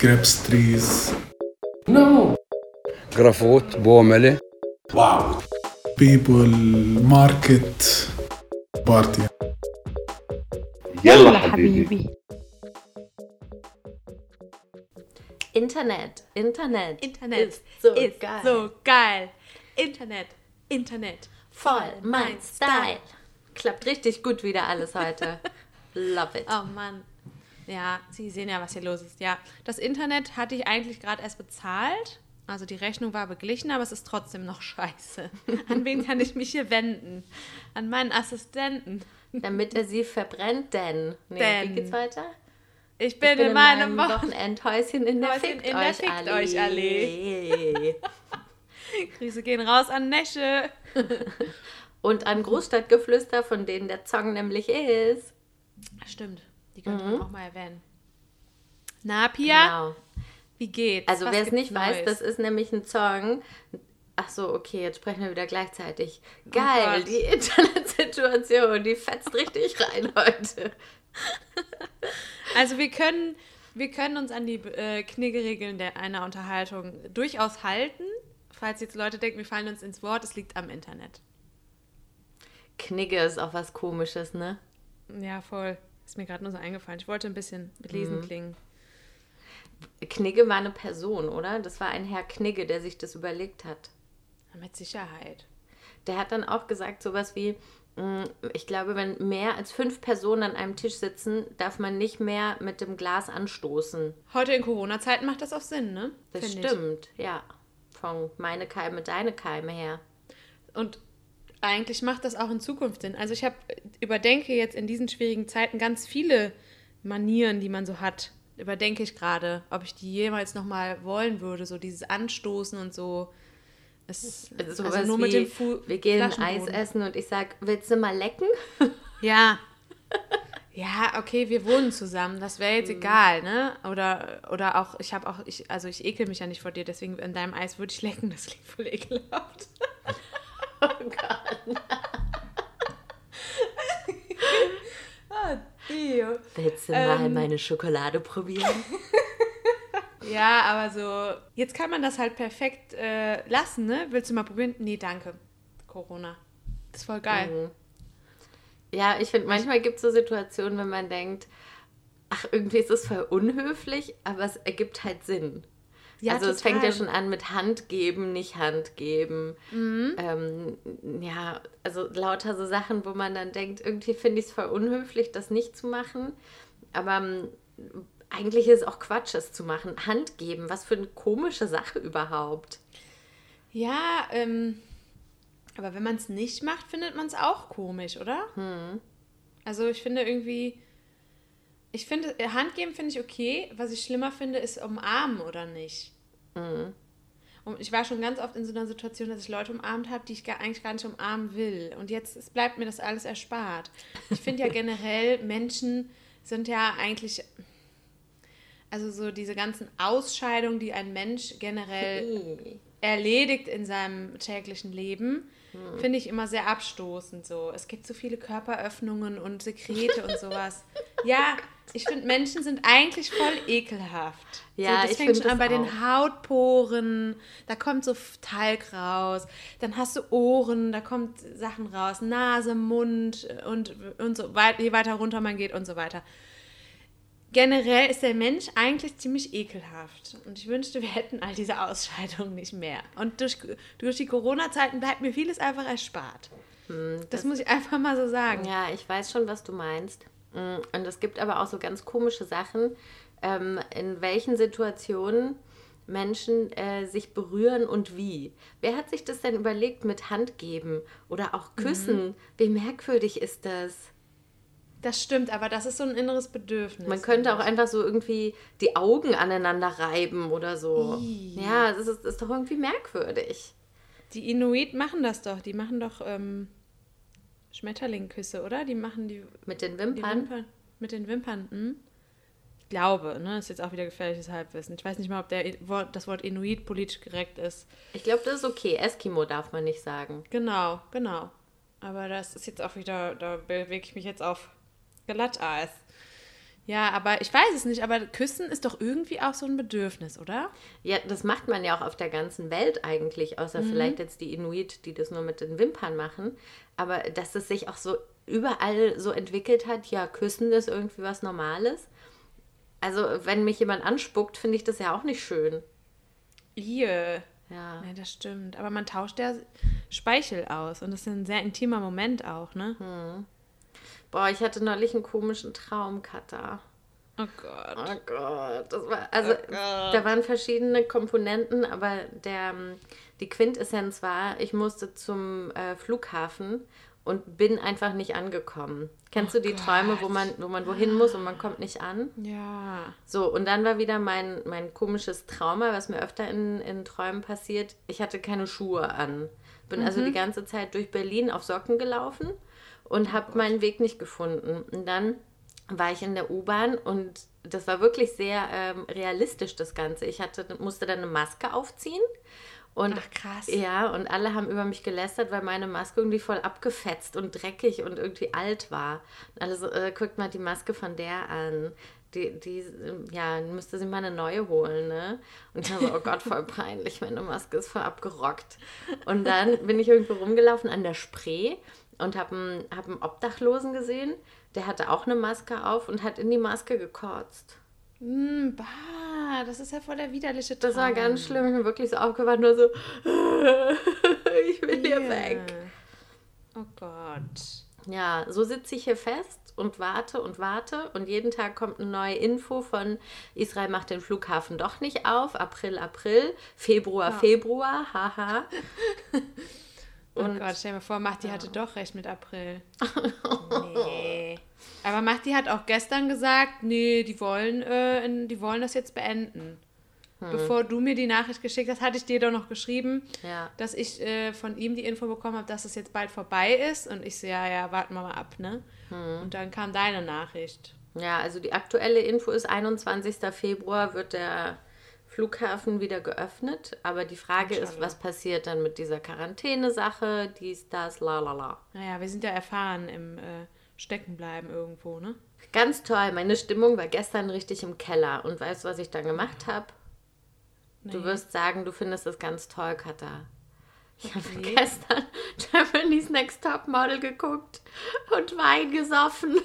grapes trees. No. جرافوت بومله Wow. People, market, party. يلا حبيبي. Internet, Internet. Internet ist so ist geil. so geil. Internet, Internet. Voll mein Style. Klappt richtig gut wieder alles heute. Love it. Oh Mann. Ja, Sie sehen ja, was hier los ist. Ja, das Internet hatte ich eigentlich gerade erst bezahlt. Also die Rechnung war beglichen, aber es ist trotzdem noch scheiße. An wen kann ich mich hier wenden? An meinen Assistenten. Damit er sie verbrennt, denn. Nee, Denn. Wie geht's weiter? Ich bin, Ich bin in meinem Wochen Wochenendhäuschen in der Häuschen Fickt in der euch Fickt Allee. euch Allee. Grüße gehen raus an Nesche. Und an Großstadtgeflüster, von denen der Song nämlich ist. Stimmt, die könnte man auch mal erwähnen. Na, Pia, Genau. wie geht's? Also wer es nicht weiß, Neues? das ist nämlich ein Song. Ach so, okay, jetzt sprechen wir wieder gleichzeitig. Geil, Oh die Internetsituation, die fetzt richtig rein heute. Also wir können, wir können uns an die äh, Kniggeregeln der einer Unterhaltung durchaus halten. Falls jetzt Leute denken, wir fallen uns ins Wort, es liegt am Internet. Knigge ist auch was komisches, ne? Ja, voll. Ist mir gerade nur so eingefallen. Ich wollte ein bisschen belesen Mhm. klingen. Knigge war eine Person, oder? Das war ein Herr Knigge, der sich das überlegt hat. Mit Sicherheit. Der hat dann auch gesagt, sowas wie, mh, ich glaube, wenn mehr als fünf Personen an einem Tisch sitzen, darf man nicht mehr mit dem Glas anstoßen. Heute in Corona-Zeiten macht das auch Sinn, ne? Das Find ich. stimmt, ja. Von meine Keime, deine Keime her. Und eigentlich macht das auch in Zukunft Sinn. Also ich habe überdenke jetzt in diesen schwierigen Zeiten ganz viele Manieren, die man so hat. Überdenke ich gerade, ob ich die jemals noch mal wollen würde, so dieses Anstoßen und so. Es, Also also nur mit wie, dem Fu wir gehen Eis essen und ich sag, willst du mal lecken? Ja. Ja, okay, wir wohnen zusammen. Das wäre Mhm. jetzt egal, ne? Oder, oder auch, ich habe auch, ich, also ich ekel mich ja nicht vor dir, deswegen in deinem Eis würde ich lecken. Das klingt voll ekelhaft. Oh Gott. Ah, Dio. Willst du mal Ähm. meine Schokolade probieren? Ja, aber so, jetzt kann man das halt perfekt äh, lassen, ne? Willst du mal probieren? Nee, danke. Corona. Das ist voll geil. Mhm. Ja, ich finde, manchmal gibt es so Situationen, wenn man denkt, ach, irgendwie ist es voll unhöflich, aber es ergibt halt Sinn. Ja, also es fängt ja schon an mit Hand geben, nicht Hand geben. Mhm. Ähm, ja, also lauter so Sachen, wo man dann denkt, irgendwie finde ich es voll unhöflich, das nicht zu machen. Aber ähm, eigentlich ist es auch Quatsch, es zu machen. Hand geben, was für eine komische Sache überhaupt. Ja, ähm, aber wenn man es nicht macht, findet man es auch komisch, oder? Hm. Also ich finde irgendwie, ich finde, äh, Hand geben finde ich okay. Was ich schlimmer finde, ist umarmen oder nicht. Mhm. Und ich war schon ganz oft in so einer Situation, dass ich Leute umarmt habe, die ich gar, eigentlich gar nicht umarmen will. Und jetzt bleibt mir das alles erspart. Ich finde ja generell, Menschen sind ja eigentlich, also so diese ganzen Ausscheidungen, die ein Mensch generell erledigt in seinem täglichen Leben, finde ich immer sehr abstoßend so. Es gibt so viele Körperöffnungen und Sekrete und sowas. Ja, ich finde, Menschen sind eigentlich voll ekelhaft. Ja, so, das ich fängt schon an das bei den auch. Hautporen, da kommt so Talg raus, dann hast du Ohren, da kommt Sachen raus, Nase, Mund und, und so weit, je weiter runter man geht und so weiter. Generell ist der Mensch eigentlich ziemlich ekelhaft. Und ich wünschte, wir hätten all diese Ausscheidungen nicht mehr. Und durch, durch die Corona-Zeiten bleibt mir vieles einfach erspart. das, muss ich einfach mal so sagen. Ja, ich weiß schon, was du meinst. Mm, Und es gibt aber auch so ganz komische Sachen, ähm, in welchen Situationen Menschen äh, sich berühren und wie. Wer hat sich das denn überlegt mit Hand geben oder auch küssen? Wie merkwürdig ist das? Das stimmt, aber das ist so ein inneres Bedürfnis. Man könnte auch einfach so irgendwie die Augen aneinander reiben oder so. Ih. Ja, das ist, das ist doch irgendwie merkwürdig. Die Inuit machen das doch. Die machen doch ähm, Schmetterlingküsse, oder? Die machen die, Mit den Wimpern. Wimpern mit den Wimpern. Hm? Ich glaube, ne? Ist jetzt auch wieder gefährliches Halbwissen. Ich weiß nicht mal, ob der I- Wort, das Wort Inuit politisch korrekt ist. Ich glaube, das ist okay. Eskimo darf man nicht sagen. Genau, genau. Aber das ist jetzt auch wieder, da bewege ich mich jetzt auf Glatteis. Ja, aber ich weiß es nicht, aber Küssen ist doch irgendwie auch so ein Bedürfnis, oder? Ja, das macht man ja auch auf der ganzen Welt eigentlich, außer vielleicht jetzt die Inuit, die das nur mit den Wimpern machen. Aber dass es sich auch so überall so entwickelt hat, ja, Küssen ist irgendwie was Normales. Also, wenn mich jemand anspuckt, finde ich das ja auch nicht schön. Ihr. Ja. Ja, das stimmt. Aber man tauscht ja Speichel aus und das ist ein sehr intimer Moment auch, ne? Boah, ich hatte neulich einen komischen Traum, Katha. Oh Gott. Oh Gott, das war, also Oh Gott. da waren verschiedene Komponenten, aber der, ähm, die Quintessenz war, ich musste zum äh, Flughafen und bin einfach nicht angekommen. Kennst du die Träume, wo man, wo man wohin muss und man kommt nicht an? Ja. So, und dann war wieder mein, mein komisches Trauma, was mir öfter in, in Träumen passiert. Ich hatte keine Schuhe an. Bin also die ganze Zeit durch Berlin auf Socken gelaufen und habe meinen Weg nicht gefunden. Und dann war ich in der U-Bahn und das war wirklich sehr ähm, realistisch, das Ganze. Ich hatte, musste dann eine Maske aufziehen. Und, Ach, krass. Ja, und alle haben über mich gelästert, weil meine Maske irgendwie voll abgefetzt und dreckig und irgendwie alt war. Und alle so, äh, guckt mal die Maske von der an. Die, die, ja, müsste sie mal eine neue holen, ne? Und ich war so, oh Gott, voll peinlich, meine Maske ist voll abgerockt. Und dann bin ich irgendwo rumgelaufen an der Spree und habe einen, hab einen Obdachlosen gesehen, der hatte auch eine Maske auf und hat in die Maske gekotzt. Mm, bah, das ist ja voll der widerliche Traum. Das war ganz schlimm. Ich bin wirklich so aufgewacht, nur so, ich will hier Ja. weg. Oh Gott. Ja, so sitze ich hier fest und warte und warte und jeden Tag kommt eine neue Info von Israel macht den Flughafen doch nicht auf, April, April, Februar, Februar, haha. Oh Und- Gott, stell dir mal vor, Machti hatte doch recht mit April. nee. Aber Machti hat auch gestern gesagt, nee, die wollen, äh, die wollen das jetzt beenden. Hm. Bevor du mir die Nachricht geschickt hast, hatte ich dir doch noch geschrieben, Ja. dass ich äh, von ihm die Info bekommen habe, dass es jetzt bald vorbei ist. Und ich so, ja, ja, warten wir mal ab, ne? Hm. Und dann kam deine Nachricht. Ja, also die aktuelle Info ist 21. Februar wird der Flughafen wieder geöffnet, aber die Frage ist, Inshallah. was passiert dann mit dieser Quarantäne-Sache, dies, das, la la la. Naja, wir sind ja erfahren im äh, Steckenbleiben irgendwo, ne? Ganz toll, meine Stimmung war gestern richtig im Keller und weißt du, was ich dann gemacht habe? Du Nee. wirst sagen, du findest das ganz toll, Katha. Ich habe Okay. gestern Germany's Next Top Model geguckt und Wein gesoffen.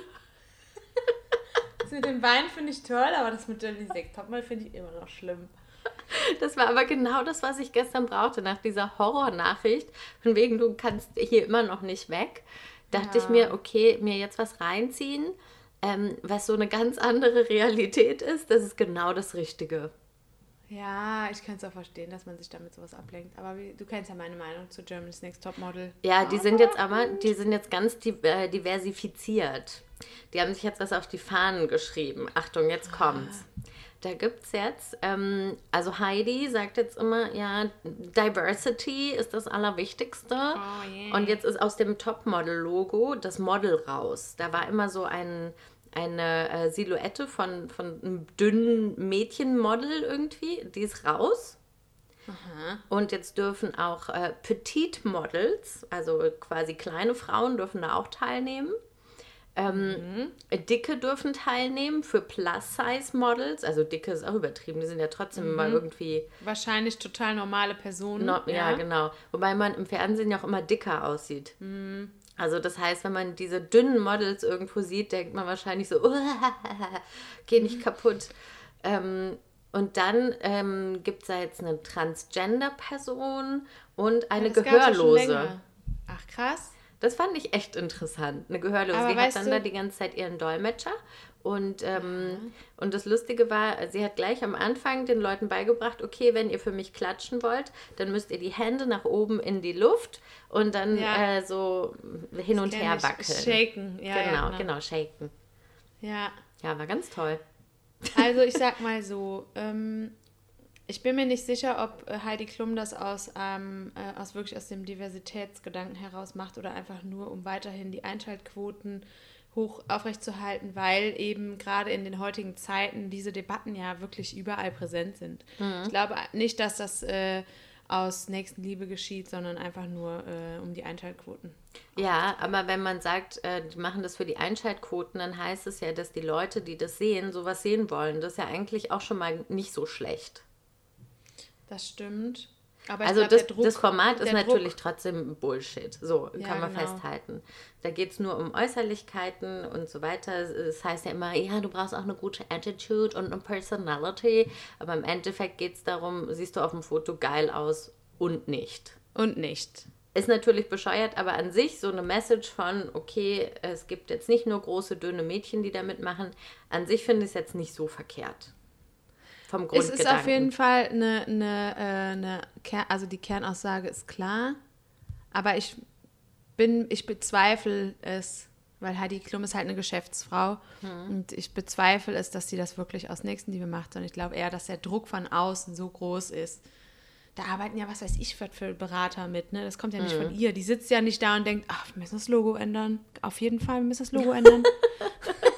Das mit dem Wein finde ich toll, aber das mit dem Sektopmal finde ich immer noch schlimm. Das war aber genau das, was ich gestern brauchte, nach dieser Horrornachricht. Von wegen, du kannst hier immer noch nicht weg. Dachte ich Ja. mir, okay, mir jetzt was reinziehen, ähm, was so eine ganz andere Realität ist, das ist genau das Richtige. Ja, ich kann es auch verstehen, dass man sich damit sowas ablenkt. Aber wie, du kennst ja meine Meinung zu Germany's Next Topmodel. Ja, die sind jetzt aber, die sind jetzt ganz äh, diversifiziert. Die haben sich jetzt was auf die Fahnen geschrieben. Achtung, jetzt kommt's. Da gibt's jetzt, ähm, also Heidi sagt jetzt immer, ja, Diversity ist das Allerwichtigste. Oh, yeah. Und jetzt ist aus dem Topmodel-Logo das Model raus. Da war immer so ein, eine äh, Silhouette von, von einem dünnen Mädchenmodel irgendwie. Die ist raus. Und jetzt dürfen auch äh, Petite Models, also quasi kleine Frauen, dürfen da auch teilnehmen. Ähm, Dicke dürfen teilnehmen für Plus-Size-Models. Also dicke ist auch übertrieben, die sind ja trotzdem immer irgendwie. Wahrscheinlich total normale Personen. No, ja. genau. Wobei man im Fernsehen ja auch immer dicker aussieht. Mhm. Also das heißt, wenn man diese dünnen Models irgendwo sieht, denkt man wahrscheinlich so, geh nicht kaputt. Ähm, und dann ähm, gibt es da jetzt eine Transgender-Person und eine ja Gehörlose. Ach, krass. Das fand ich echt interessant. Eine Gehörlose. Aber die hat dann da die ganze Zeit ihren Dolmetscher. Und, ähm, und das Lustige war, sie hat gleich am Anfang den Leuten beigebracht, okay, wenn ihr für mich klatschen wollt, dann müsst ihr die Hände nach oben in die Luft und dann Ja. äh, so hin und Kenn her wackeln. Shaken. Ja, genau, ja, genau, shaken. Ja. Ja, war ganz toll. Also ich sag mal so, ähm, ich bin mir nicht sicher, ob äh, Heidi Klum das aus, ähm, äh, aus wirklich aus dem Diversitätsgedanken heraus macht oder einfach nur, um weiterhin die Einschaltquoten hoch aufrechtzuerhalten, weil eben gerade in den heutigen Zeiten diese Debatten ja wirklich überall präsent sind. Ich glaube nicht, dass das äh, aus Nächstenliebe geschieht, sondern einfach nur äh, um die Einschaltquoten. Ja, aber wenn man sagt, äh, die machen das für die Einschaltquoten, dann heißt es ja, dass die Leute, die das sehen, sowas sehen wollen. Das ist ja eigentlich auch schon mal nicht so schlecht. Das stimmt. Aber Also glaub, das, Druck- das Format ist natürlich Druck, trotzdem Bullshit. So Ja, kann man genau. festhalten. Da geht es nur um Äußerlichkeiten und so weiter. Es heißt ja immer, ja, du brauchst auch eine gute Attitude und eine Personality. Aber im Endeffekt geht es darum, siehst du auf dem Foto geil aus und nicht. Und nicht. Ist natürlich bescheuert, aber an sich so eine Message von, okay, es gibt jetzt nicht nur große, dünne Mädchen, die da mitmachen. An sich finde ich es jetzt nicht so verkehrt. Vom Es Grundgedanken. ist auf jeden Fall eine, eine, äh, eine Ker also die Kernaussage ist klar, aber ich bin, ich bezweifle es, weil Heidi Klum ist halt eine Geschäftsfrau und ich bezweifle es, dass sie das wirklich aus Nächstenliebe macht, sondern ich glaube eher, dass der Druck von außen so groß ist. Da arbeiten ja, was weiß ich, für, Berater mit, ne? Das kommt ja nicht von ihr. Die sitzt ja nicht da und denkt, ach, wir müssen das Logo ändern. Auf jeden Fall, wir müssen das Logo ändern.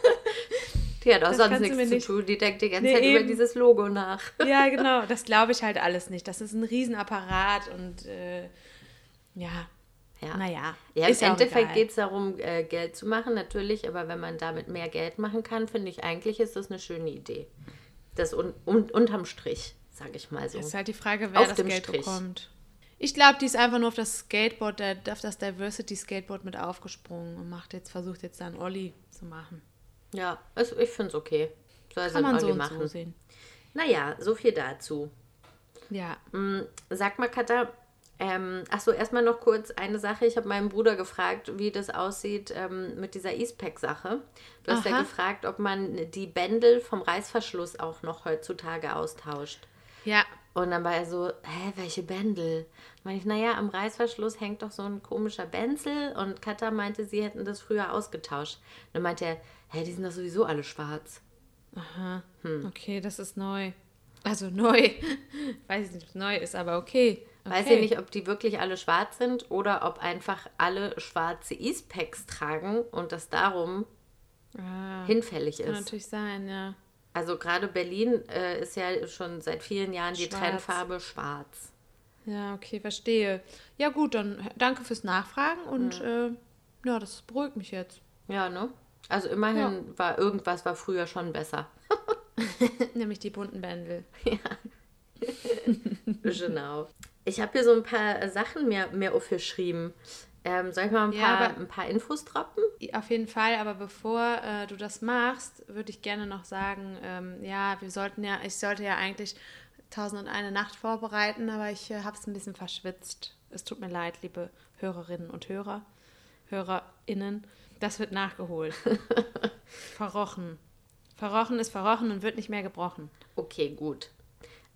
Die hat auch Das sonst nichts mir zu nicht- tun. Die denkt die ganze Nee, Zeit über eben. dieses Logo nach. Ja, genau. Das glaube ich halt alles nicht. Das ist ein Riesenapparat und äh, ja, Ja. naja. Ja, im Endeffekt geht es darum, äh, Geld zu machen, natürlich, aber wenn man damit mehr Geld machen kann, finde ich eigentlich ist das eine schöne Idee. Das un un unterm Strich, sage ich mal so. Es ist halt die Frage, wer Auf das dem Geld Strich. bekommt. Ich glaube, die ist einfach nur auf das Skateboard, der, auf das Diversity Skateboard mit aufgesprungen und macht jetzt, versucht jetzt dann Olli zu machen. Ja, also ich finde es okay. Soll Kann man so und machen. so sehen. Naja, so viel dazu. Ja. Sag mal, Katha, ähm, ach so, erstmal noch kurz eine Sache. Ich habe meinen Bruder gefragt, wie das aussieht ähm, mit dieser E-Spec-Sache. Du hast ja Aha. gefragt, ob man die Bändel vom Reißverschluss auch noch heutzutage austauscht. Ja. Und dann war er so, hä, welche Bändel? Meine ich, naja, am Reißverschluss hängt doch so ein komischer Benzel. Und Katha meinte, sie hätten das früher ausgetauscht. Dann meinte er, hä, die sind doch sowieso alle schwarz. Aha. Hm. Okay, das ist neu. Also neu. Weiß ich nicht, ob es neu ist, aber okay. okay. Weiß ich nicht, ob die wirklich alle schwarz sind oder ob einfach alle schwarze E-Specs tragen und das darum Ah, hinfällig kann ist. natürlich sein, ja. Also gerade Berlin äh, ist ja schon seit vielen Jahren die Schwarz. Trendfarbe schwarz. Ja, okay, verstehe. Ja, gut, dann danke fürs Nachfragen und Hm. äh, ja, das beruhigt mich jetzt. Ja, ne? Also immerhin war irgendwas war früher schon besser. Nämlich die bunten Bändel. genau. Ich habe hier so ein paar Sachen mir, mir aufgeschrieben. Ähm, soll ich mal ein Ja, paar, ein paar Infos droppen? Auf jeden Fall, aber bevor äh, du das machst, würde ich gerne noch sagen, ähm, ja, wir sollten ja, ich sollte ja eigentlich Tausend und eine Nacht vorbereiten, aber ich äh, habe es ein bisschen verschwitzt. Es tut mir leid, liebe Hörerinnen und Hörer, HörerInnen. Das wird nachgeholt. verrochen. Verrochen ist verrochen und wird nicht mehr gebrochen. Okay, gut.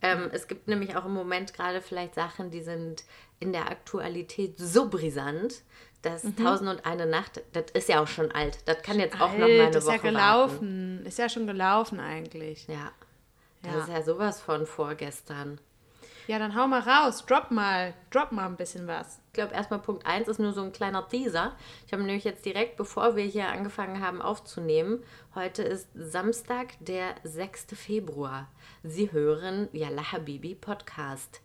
Ähm, es gibt nämlich auch im Moment gerade vielleicht Sachen, die sind in der Aktualität so brisant, dass Mhm. Tausend und eine Nacht, das ist ja auch schon alt. Das kann jetzt auch noch Alt, mal eine ist Woche ja gelaufen. Ist ja schon gelaufen eigentlich. warten. Ja, das Ja. ist ja sowas von vorgestern. Ja, dann hau mal raus. Drop mal. Drop mal ein bisschen was. Ich glaube, erstmal Punkt 1 ist nur so ein kleiner Teaser. Ich habe nämlich jetzt direkt, bevor wir hier angefangen haben aufzunehmen, heute ist Samstag, der 6. Februar. Sie hören Yalla Habibi Podcast.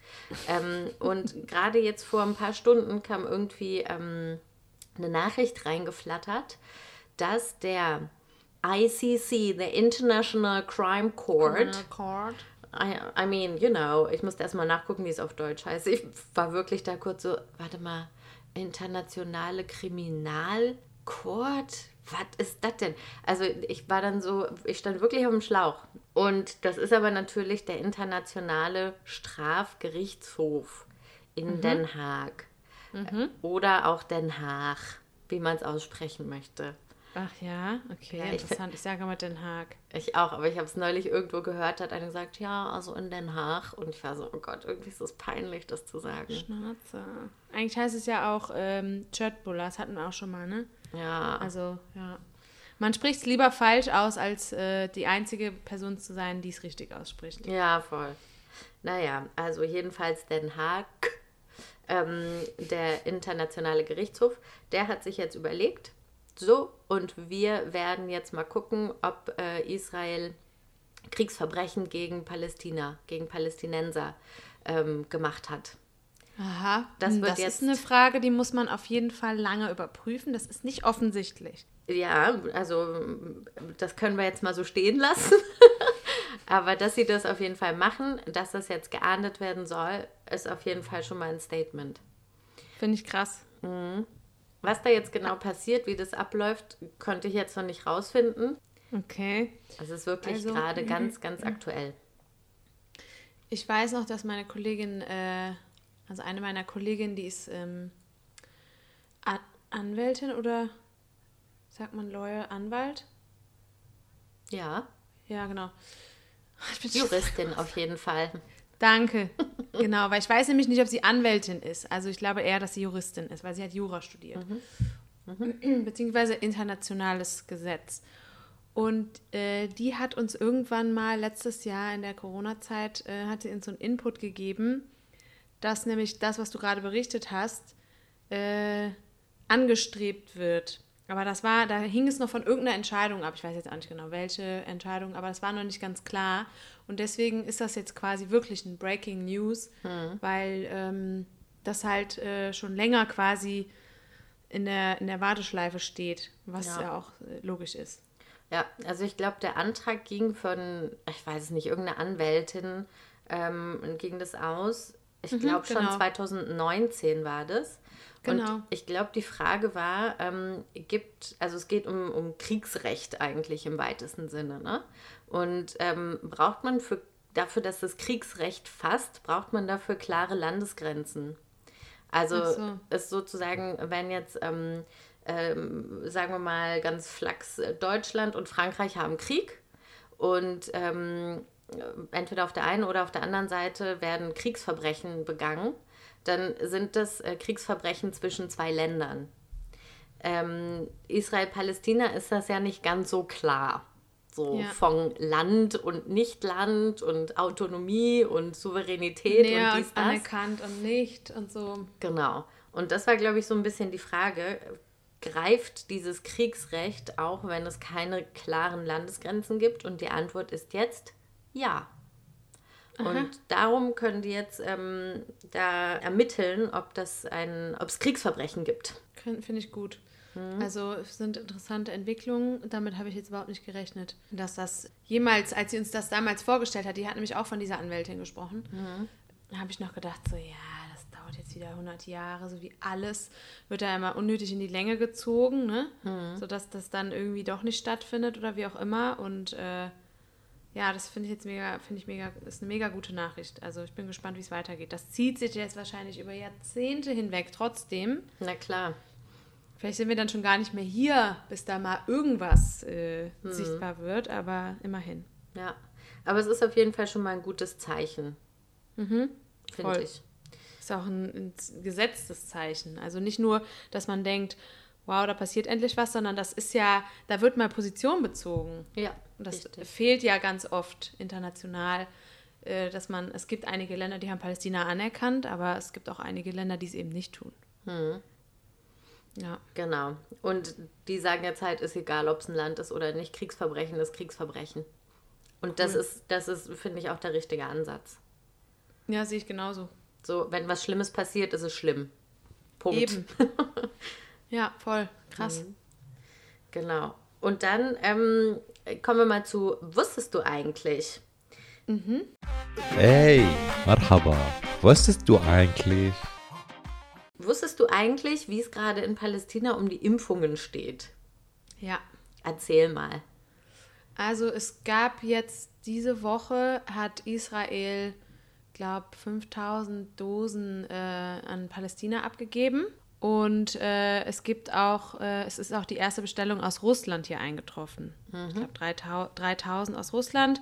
ähm, und gerade jetzt vor ein paar Stunden kam irgendwie ähm, eine Nachricht reingeflattert, dass der ICC, der International Crime Court, Chord. I, I mean, you know, ich musste erstmal nachgucken, wie es auf Deutsch heißt. Ich war wirklich da kurz so, warte mal, internationale Kriminalcourt? Was ist das denn? Also ich war dann so, ich stand wirklich auf dem Schlauch. Und das ist aber natürlich der internationale Strafgerichtshof in Den Haag. Oder auch Den Haag, wie man es aussprechen möchte. Ach ja, okay, Ja, ich- interessant. Ich sage mal Den Haag. Ich auch, aber ich habe es neulich irgendwo gehört, hat einer gesagt, ja, also in Den Haag. Und ich war so, oh Gott, irgendwie ist es peinlich, das zu sagen. Schnauze. Eigentlich heißt es ja auch ähm, das hatten wir auch schon mal, ne? Ja, Also, ja. Man spricht es lieber falsch aus, als äh, die einzige Person zu sein, die es richtig ausspricht. ja, voll. Naja, also jedenfalls Den Haag, ähm, der internationale Gerichtshof, der hat sich jetzt überlegt, so, und wir werden jetzt mal gucken, ob äh, Israel Kriegsverbrechen gegen Palästina, gegen Palästinenser ähm, gemacht hat. Aha, Das das jetzt- ist eine Frage, die muss man auf jeden Fall lange überprüfen. Das ist nicht offensichtlich. Ja, also das können wir jetzt mal so stehen lassen. Aber dass sie das auf jeden Fall machen, dass das jetzt geahndet werden soll, ist auf jeden Fall schon mal ein Statement. Finde ich krass. Was da jetzt genau passiert, wie das abläuft, konnte ich jetzt noch nicht rausfinden. Okay. Es ist wirklich Also, gerade ganz, ganz aktuell. Ich weiß noch, dass meine Kollegin, äh, also eine meiner Kolleginnen, die ist ähm, An Anwältin oder sagt man Lawyer, Anwalt? Ja, Ja, genau. Ich bin Juristin auf jeden Fall. Danke. Genau, weil ich weiß nämlich nicht, ob sie Anwältin ist. Also ich glaube eher, dass sie Juristin ist, weil sie hat Jura studiert. Beziehungsweise internationales Gesetz. Und äh, die hat uns irgendwann mal letztes Jahr in der Corona-Zeit, äh, hat sie uns so einen Input gegeben, dass nämlich das, was du gerade berichtet hast, äh, angestrebt wird. Aber das war, da hing es noch von irgendeiner Entscheidung ab. Ich weiß jetzt auch nicht genau, welche Entscheidung, aber das war noch nicht ganz klar. Und deswegen ist das jetzt quasi wirklich ein Breaking News, weil ähm, das halt äh, schon länger quasi in der, in der Warteschleife steht, was Ja. ja, auch äh, logisch ist. Ja, also ich glaube, der Antrag ging von, ich weiß es nicht, irgendeine Anwältin, ähm, ging das aus. Ich glaube schon genau. 2019 war das. Genau. Und ich glaube, die Frage war, ähm, gibt, also es geht um, um Kriegsrecht eigentlich im weitesten Sinne, ne? Und ähm, braucht man für, dafür, dass das Kriegsrecht fasst, braucht man dafür klare Landesgrenzen. Also so. ist sozusagen, wenn jetzt, ähm, ähm, sagen wir mal ganz flachs, äh, Deutschland und Frankreich haben Krieg und ähm, entweder auf der einen oder auf der anderen Seite werden Kriegsverbrechen begangen, dann sind das äh, Kriegsverbrechen zwischen zwei Ländern. Ähm, Israel-Palästina ist das ja nicht ganz so klar. So Ja. von Land und Nicht-Land und Autonomie und Souveränität Näher und und dies, das. anerkannt und nicht und so. Genau. Und das war, glaube ich, so ein bisschen die Frage, greift dieses Kriegsrecht auch, wenn es keine klaren Landesgrenzen gibt? Und die Antwort ist jetzt ja. Und darum können die jetzt ähm, da ermitteln, ob das ein, ob es Kriegsverbrechen gibt. Finde ich gut. Mhm. Also es sind interessante Entwicklungen. Damit habe ich jetzt überhaupt nicht gerechnet. Dass das jemals, als sie uns das damals vorgestellt hat, die hat nämlich auch von dieser Anwältin gesprochen, Mhm. da habe ich noch gedacht, so ja, das dauert jetzt wieder 100 Jahre, so wie alles wird da immer unnötig in die Länge gezogen, ne? Mhm. sodass das dann irgendwie doch nicht stattfindet oder wie auch immer. Und äh, ja, das finde ich jetzt mega, finde ich mega, ist eine mega gute Nachricht. Also ich bin gespannt, wie es weitergeht. Das zieht sich jetzt wahrscheinlich über Jahrzehnte hinweg trotzdem. Na klar. Vielleicht sind wir dann schon gar nicht mehr hier, bis da mal irgendwas äh, Mhm. sichtbar wird, aber immerhin. Ja. Aber es ist auf jeden Fall schon mal ein gutes Zeichen. Voll. Finde ich. Ist auch ein, ein gesetztes Zeichen. Also nicht nur, dass man denkt, wow, da passiert endlich was, sondern das ist ja, da wird mal Position bezogen. Ja. Und das richtig. fehlt ja ganz oft international, äh, dass man, es gibt einige Länder, die haben Palästina anerkannt, aber es gibt auch einige Länder, die es eben nicht tun. Mhm. Ja. Genau. Und die sagen jetzt halt, ist egal, ob es ein Land ist oder nicht, Kriegsverbrechen ist Kriegsverbrechen. Und das ist, das ist, finde ich, auch der richtige Ansatz. Ja, sehe ich genauso. So, wenn was Schlimmes passiert, ist es schlimm. Punkt. Eben. ja, voll. Krass. Genau. Und dann ähm, kommen wir mal zu, wusstest du eigentlich? Hey, Marhaba. Wusstest du eigentlich? Wusstest du eigentlich, wie es gerade in Palästina um die Impfungen steht? Ja. Erzähl mal. Also es gab jetzt diese Woche, hat Israel, glaube 5000 Dosen äh, an Palästina abgegeben. Und äh, es gibt auch, äh, es ist auch die erste Bestellung aus Russland hier eingetroffen. Ich glaube 3000 aus Russland,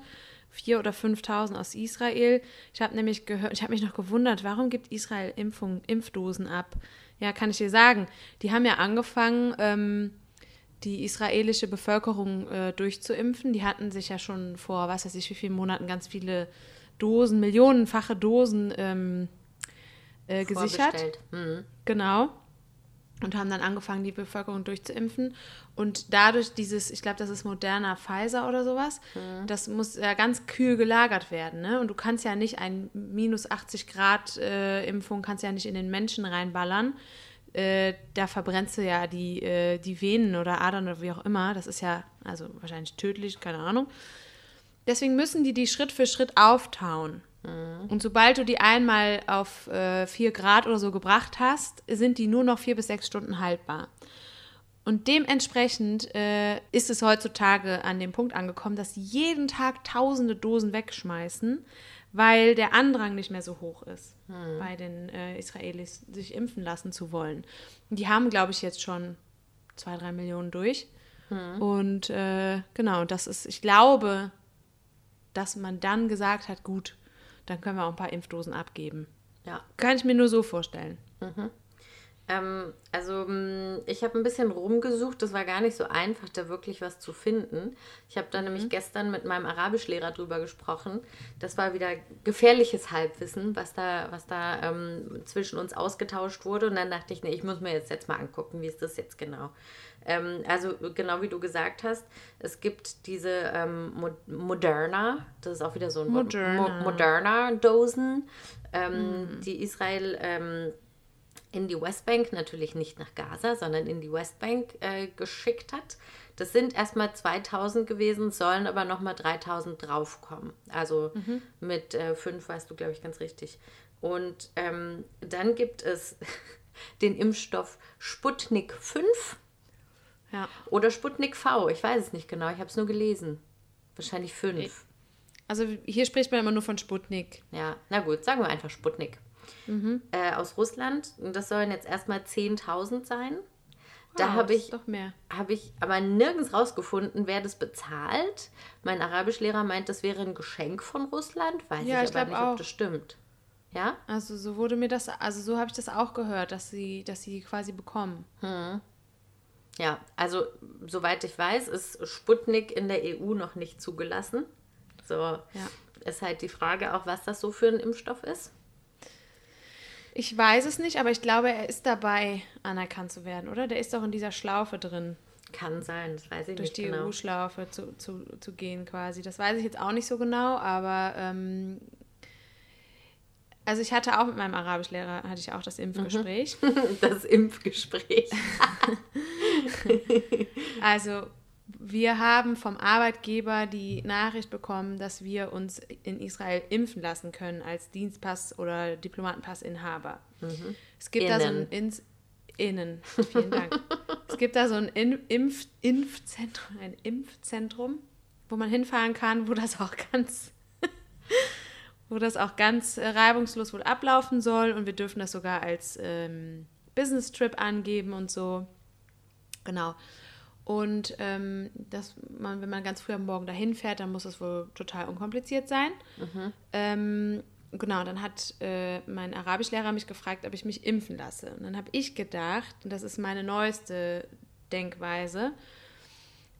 4 oder 5000 aus Israel. Ich habe nämlich gehört, ich habe mich noch gewundert, warum gibt Israel Impfung, Impfdosen ab? Ja, kann ich dir sagen. Die haben ja angefangen, ähm, die israelische Bevölkerung äh, durchzuimpfen. Die hatten sich ja schon vor, was weiß ich, wie vielen Monaten ganz viele Dosen, millionenfache Dosen ähm, äh, gesichert. Mhm. Genau. Und haben dann angefangen, die Bevölkerung durchzuimpfen. Und dadurch dieses, ich glaube, das ist moderner Pfizer oder sowas, das muss ja ganz kühl gelagert werden. Ne? Und du kannst ja nicht ein minus 80 Grad äh, Impfung, kannst ja nicht in den Menschen reinballern. Äh, da verbrennst du ja die, äh, die Venen oder Adern oder wie auch immer. Das ist ja, also wahrscheinlich tödlich, keine Ahnung. Deswegen müssen die die Schritt für Schritt auftauen. Und sobald du die einmal auf äh, 4 Grad oder so gebracht hast, sind die nur noch vier bis sechs Stunden haltbar. Und dementsprechend äh, ist es heutzutage an dem Punkt angekommen, dass sie jeden Tag tausende Dosen wegschmeißen, weil der Andrang nicht mehr so hoch ist, bei den äh, Israelis sich impfen lassen zu wollen. Die haben, glaube ich, jetzt schon zwei, drei Millionen durch. Und äh, genau, das ist, ich glaube, dass man dann gesagt hat, gut, dann können wir auch ein paar Impfdosen abgeben. Ja. Kann ich mir nur so vorstellen. Ähm, also mh, ich habe ein bisschen rumgesucht, das war gar nicht so einfach, da wirklich was zu finden. Ich habe da nämlich gestern mit meinem Arabischlehrer drüber gesprochen. Das war wieder gefährliches Halbwissen, was da, was da ähm, zwischen uns ausgetauscht wurde. Und dann dachte ich, nee, ich muss mir jetzt, jetzt mal angucken, wie ist das jetzt genau. Ähm, also genau wie du gesagt hast, es gibt diese ähm, Mo Moderna, das ist auch wieder so ein Wort, Moderna. Mo Moderna-Dosen, ähm, die Israel ähm, in die Westbank, natürlich nicht nach Gaza, sondern in die Westbank äh, geschickt hat. Das sind erstmal 2000 gewesen, sollen aber nochmal 3000 draufkommen. Also mit äh, fünf weißt du, glaube ich, ganz richtig. Und ähm, dann gibt es den Impfstoff Sputnik 5 Ja. oder Sputnik V. Ich weiß es nicht genau, ich habe es nur gelesen. Wahrscheinlich 5. Also hier spricht man immer nur von Sputnik. Ja, na gut, sagen wir einfach Sputnik. Äh, aus Russland. Und das sollen jetzt erstmal 10.000 sein. Da Wow, habe das ich, habe ich aber nirgends rausgefunden, wer das bezahlt. Mein Arabischlehrer meint, das wäre ein Geschenk von Russland. Weiß Ja, ich ich aber nicht, auch. ob das stimmt. Ja? Also so wurde mir das, also so habe ich das auch gehört, dass sie, dass sie quasi bekommen. Ja, also soweit ich weiß, ist Sputnik in der EU noch nicht zugelassen. So Ja. ist halt die Frage auch, was das so für ein Impfstoff ist. Ich weiß es nicht, aber ich glaube, er ist dabei, anerkannt zu werden, oder? Der ist doch in dieser Schlaufe drin, Kann sein, das weiß ich durch nicht die genau. EU-Schlaufe zu, zu, zu gehen quasi. Das weiß ich jetzt auch nicht so genau, aber ähm, also ich hatte auch mit meinem Arabischlehrer, hatte ich auch das Impfgespräch. Das Impfgespräch. Also wir haben vom Arbeitgeber die Nachricht bekommen, dass wir uns in Israel impfen lassen können als Dienstpass- oder Diplomatenpassinhaber. Es gibt da so ein Innen. Ins Innen. Vielen Dank. es gibt da so ein In Impf Impfzentrum, ein Impfzentrum, wo man hinfahren kann, wo das auch ganz wo das auch ganz äh, reibungslos wohl ablaufen soll und wir dürfen das sogar als ähm, Business Trip angeben und so. Genau. Und ähm, das, man, wenn man ganz früh am Morgen dahin fährt, dann muss es wohl total unkompliziert sein. Ähm, genau, dann hat äh, mein Arabischlehrer mich gefragt, ob ich mich impfen lasse. Und dann habe ich gedacht, und das ist meine neueste Denkweise,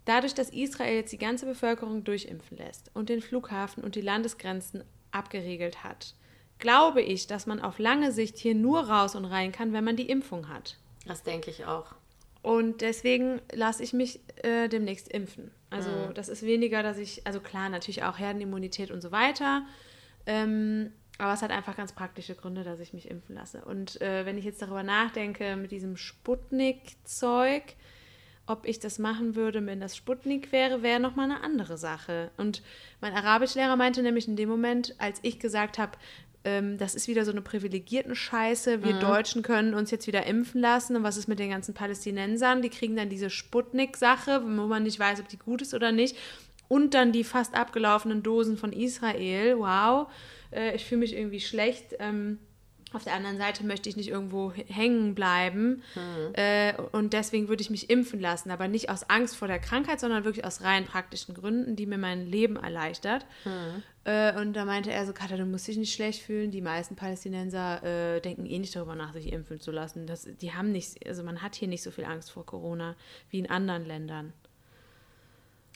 dadurch, dass Israel jetzt die ganze Bevölkerung durchimpfen lässt und den Flughafen und die Landesgrenzen abgeriegelt hat, glaube ich, dass man auf lange Sicht hier nur raus und rein kann, wenn man die Impfung hat. Das denke ich auch. Und deswegen lasse ich mich äh, demnächst impfen. Also das ist weniger, dass ich, also klar, natürlich auch Herdenimmunität und so weiter. Ähm, aber es hat einfach ganz praktische Gründe, dass ich mich impfen lasse. Und äh, wenn ich jetzt darüber nachdenke, mit diesem Sputnik-Zeug, ob ich das machen würde, wenn das Sputnik wäre, wäre nochmal eine andere Sache. Und mein Arabischlehrer meinte nämlich in dem Moment, als ich gesagt habe, ähm, das ist wieder so eine privilegierten Scheiße, wir Deutschen können uns jetzt wieder impfen lassen und was ist mit den ganzen Palästinensern? Die kriegen dann diese Sputnik-Sache, wo man nicht weiß, ob die gut ist oder nicht. Und dann die fast abgelaufenen Dosen von Israel. Wow, äh, ich fühle mich irgendwie schlecht. Ähm, auf der anderen Seite möchte ich nicht irgendwo hängen bleiben. Äh, und deswegen würde ich mich impfen lassen. Aber nicht aus Angst vor der Krankheit, sondern wirklich aus rein praktischen Gründen, die mir mein Leben erleichtert. Äh, und da meinte er so, Katha, du musst dich nicht schlecht fühlen. Die meisten Palästinenser äh, denken eh nicht darüber nach, sich impfen zu lassen. Das, die haben nicht, also man hat hier nicht so viel Angst vor Corona wie in anderen Ländern.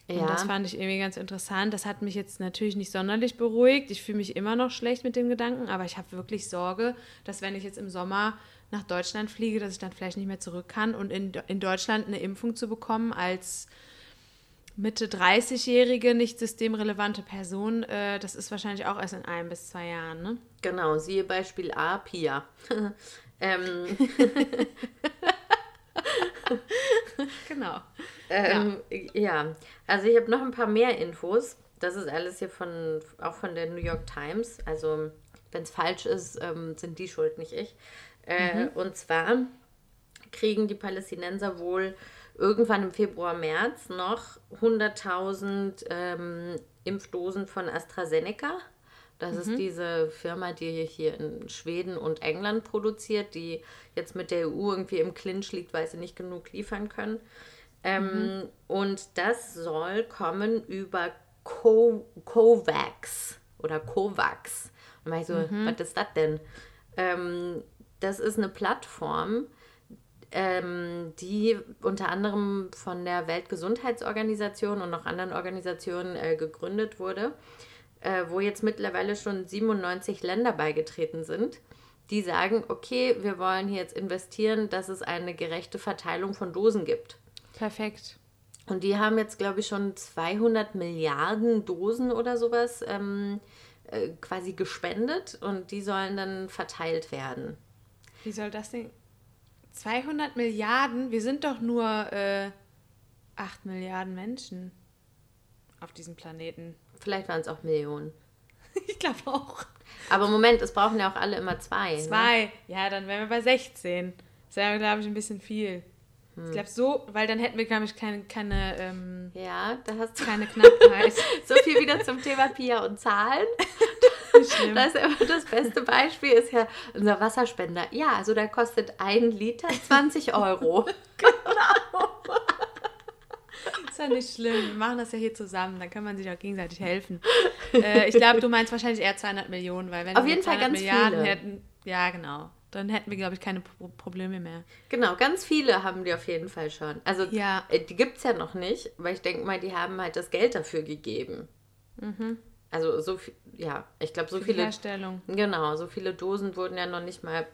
Und Ja. das fand ich irgendwie ganz interessant. Das hat mich jetzt natürlich nicht sonderlich beruhigt. Ich fühle mich immer noch schlecht mit dem Gedanken, aber ich habe wirklich Sorge, dass wenn ich jetzt im Sommer nach Deutschland fliege, dass ich dann vielleicht nicht mehr zurück kann und in, in Deutschland eine Impfung zu bekommen als Mitte 30-jährige, nicht systemrelevante Person, äh, das ist wahrscheinlich auch erst in ein bis zwei Jahren, ne? Genau, siehe Beispiel A, Pia. ähm, Genau. ähm, ja. also ich habe noch ein paar mehr Infos. Das ist alles hier von, auch von der New York Times. Also, wenn es falsch ist, ähm, sind die schuld, nicht ich. Äh, Und zwar kriegen die Palästinenser wohl irgendwann im Februar, März noch 100.000 ähm, Impfdosen von AstraZeneca. Das ist diese Firma, die hier in Schweden und England produziert, die jetzt mit der EU irgendwie im Clinch liegt, weil sie nicht genug liefern können. Ähm, Und das soll kommen über Co COVAX oder COVAX. Und war ich so, was ist das denn? Ähm, das ist eine Plattform, ähm, die unter anderem von der Weltgesundheitsorganisation und noch anderen Organisationen äh, gegründet wurde, äh, wo jetzt mittlerweile schon 97 Länder beigetreten sind, die sagen, okay, wir wollen hier jetzt investieren, dass es eine gerechte Verteilung von Dosen gibt. Perfekt. Und die haben jetzt, glaube ich, schon 200 Milliarden Dosen oder sowas ähm, äh, quasi gespendet und die sollen dann verteilt werden. Wie soll das denn? 200 Milliarden? Wir sind doch nur äh, 8 Milliarden Menschen auf diesem Planeten. Vielleicht waren es auch Millionen. Ich glaube auch. Aber Moment, es brauchen ja auch alle immer zwei. Ne? Zwei. Ja, dann wären wir bei 16. Das wäre, glaube ich, ein bisschen viel. Ich glaube so, weil dann hätten wir, glaube ich, keine, keine, ähm, Ja, da hast du keine Knappheit. so viel wieder zum Thema Pia und Zahlen. Schlimm. Das das beste Beispiel, ist ja unser Wasserspender. Ja, also da kostet ein Liter 20 Euro. Ist ja nicht schlimm. Wir machen das ja hier zusammen. Dann kann man sich auch gegenseitig helfen. Äh, ich glaube, du meinst wahrscheinlich eher 200 Millionen, weil wenn Auf wir jeden Fall 200 ganz Milliarden viele. hätten, ja genau, dann hätten wir, glaube ich, keine Pro Probleme mehr. Genau, ganz viele haben die auf jeden Fall schon. Also Ja. äh, die gibt es ja noch nicht, weil ich denke mal, die haben halt das Geld dafür gegeben. Also so viel, ja, ich glaube, so Mhm. Viele Herstellung. Genau, so viele Dosen wurden ja noch nicht mal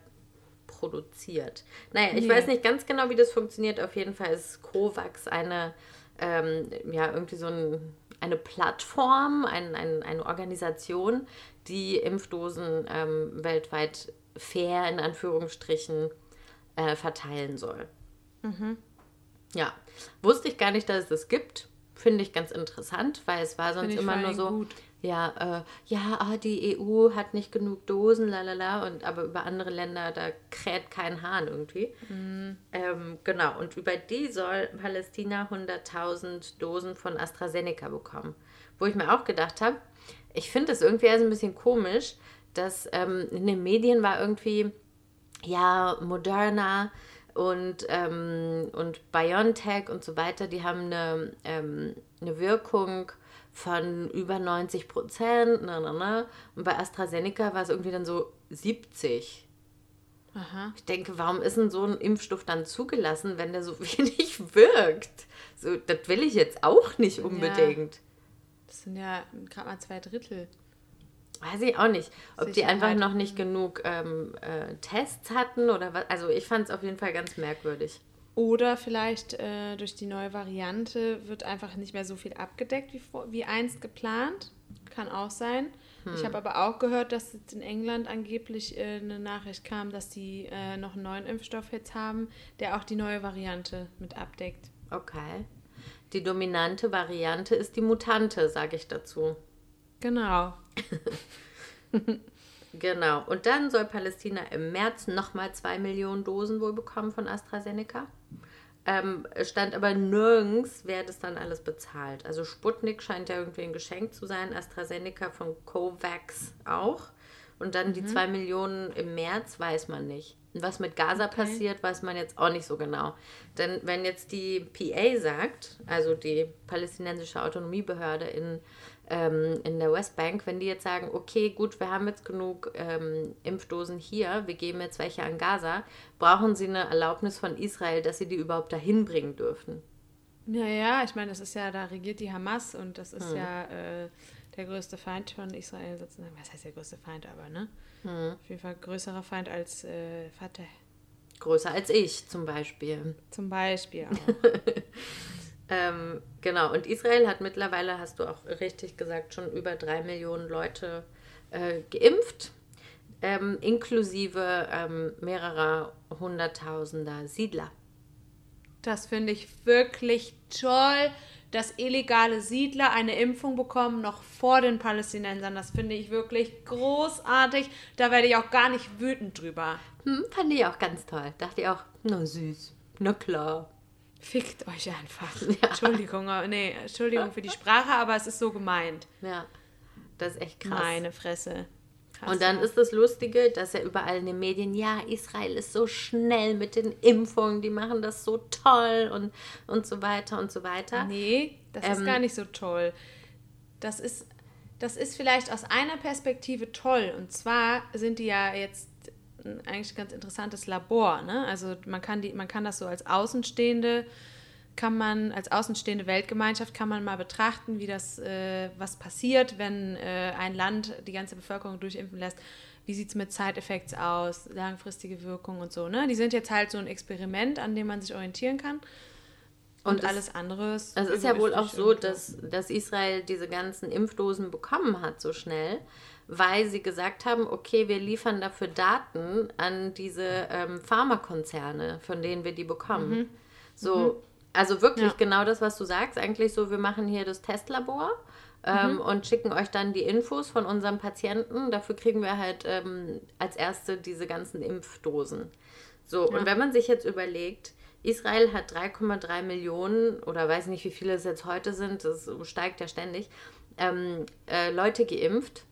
produziert. Naja, ich Nee. weiß nicht ganz genau, wie das funktioniert. Auf jeden Fall ist COVAX eine, ähm, ja, irgendwie so ein, eine Plattform, ein, ein, eine Organisation, die Impfdosen ähm, weltweit fair in Anführungsstrichen äh, verteilen soll. Ja, wusste ich gar nicht, dass es das gibt. Finde ich ganz interessant, weil es war sonst immer nur so, gut. Ja, äh, ja, ah, die EU hat nicht genug Dosen, lalala, und aber über andere Länder, da kräht kein Hahn irgendwie. Mhm. Ähm, genau, und über die soll Palästina 100.000 Dosen von AstraZeneca bekommen. Wo ich mir auch gedacht habe, ich finde es irgendwie also ein bisschen komisch, dass ähm, in den Medien war irgendwie, ja, Moderna und, ähm, und BioNTech und so weiter, die haben eine, ähm, eine Wirkung von über 90 Prozent. Na, na, na. Und bei AstraZeneca war es irgendwie dann so 70. Aha. Ich denke, warum ist denn so ein Impfstoff dann zugelassen, wenn der so wenig wirkt? So, das will ich jetzt auch nicht unbedingt. Das sind ja gerade mal zwei Drittel. Weiß ich auch nicht, ob die Sicherheit. einfach noch nicht genug ähm, äh, Tests hatten oder was. Also ich fand es auf jeden Fall ganz merkwürdig. Oder vielleicht äh, durch die neue Variante wird einfach nicht mehr so viel abgedeckt wie, vor, wie einst geplant. Kann auch sein. Ich habe aber auch gehört, dass jetzt in England angeblich äh, eine Nachricht kam, dass die äh, noch einen neuen Impfstoff jetzt haben, der auch die neue Variante mit abdeckt. Okay. Die dominante Variante ist die Mutante, sage ich dazu. Genau. Genau. Und dann soll Palästina im März nochmal zwei Millionen Dosen wohl bekommen von AstraZeneca. Ähm, stand aber nirgends, wer das dann alles bezahlt. Also Sputnik scheint ja irgendwie ein Geschenk zu sein, AstraZeneca von COVAX auch. Und dann die zwei Millionen im März weiß man nicht. Und was mit Gaza passiert, weiß man jetzt auch nicht so genau. Denn wenn jetzt die PA sagt, also die palästinensische Autonomiebehörde in, ähm, in der Westbank, wenn die jetzt sagen, okay, gut, wir haben jetzt genug ähm, Impfdosen hier, wir geben jetzt welche an Gaza, brauchen sie eine Erlaubnis von Israel, dass sie die überhaupt dahin bringen dürfen. Ja, ja, ich meine, das ist ja, da regiert die Hamas und das Hm. ist ja äh, der größte Feind von Israel. sozusagen. Was heißt der größte Feind aber, ne? Hm. Auf jeden Fall größerer Feind als äh, Fatah. Größer als ich zum Beispiel. Zum Beispiel auch. Ähm, genau, und Israel hat mittlerweile, hast du auch richtig gesagt, schon über drei Millionen Leute äh, geimpft, ähm, inklusive ähm, mehrerer hunderttausender Siedler. Das finde ich wirklich toll, dass illegale Siedler eine Impfung bekommen, noch vor den Palästinensern. Das finde ich wirklich großartig. Da werde ich auch gar nicht wütend drüber. Hm, fand ich auch ganz toll. Dachte ich auch, na süß, na klar. Fickt euch einfach. Entschuldigung, aber- nee, Entschuldigung für die Sprache, aber es ist so gemeint. Ja, das ist echt krass. Meine Fresse. Krass, Und dann ja. ist das Lustige, dass ja überall in den Medien, ja, Israel ist so schnell mit den Impfungen, die machen das so toll und, und so weiter und so weiter. Nee, das ist Ähm, gar nicht so toll. Das ist, das ist vielleicht aus einer Perspektive toll. Und zwar sind die ja jetzt eigentlich ganz interessantes Labor. Ne? Also man kann, die, man kann das so als Außenstehende, kann man, als außenstehende Weltgemeinschaft kann man mal betrachten, wie das, äh, was passiert, wenn äh, ein Land die ganze Bevölkerung durchimpfen lässt. Wie sieht es mit Side-Effects aus, langfristige Wirkung und so. Ne? Die sind jetzt halt so ein Experiment, an dem man sich orientieren kann. Und, Und es- alles andere ist. Es ist ja wohl auch so, irgendwo. dass, dass Israel diese ganzen Impfdosen bekommen hat so schnell, weil sie gesagt haben, okay, wir liefern dafür Daten an diese ähm, Pharmakonzerne, von denen wir die bekommen. So, also wirklich Ja. genau das, was du sagst. Eigentlich so, wir machen hier das Testlabor. Ähm, Und schicken euch dann die Infos von unserem Patienten. Dafür kriegen wir halt ähm, als erste diese ganzen Impfdosen. So, und wenn man sich jetzt überlegt, Israel hat 3,3 Millionen oder weiß nicht, wie viele es jetzt heute sind, das steigt ja ständig, ähm, äh, Leute geimpft.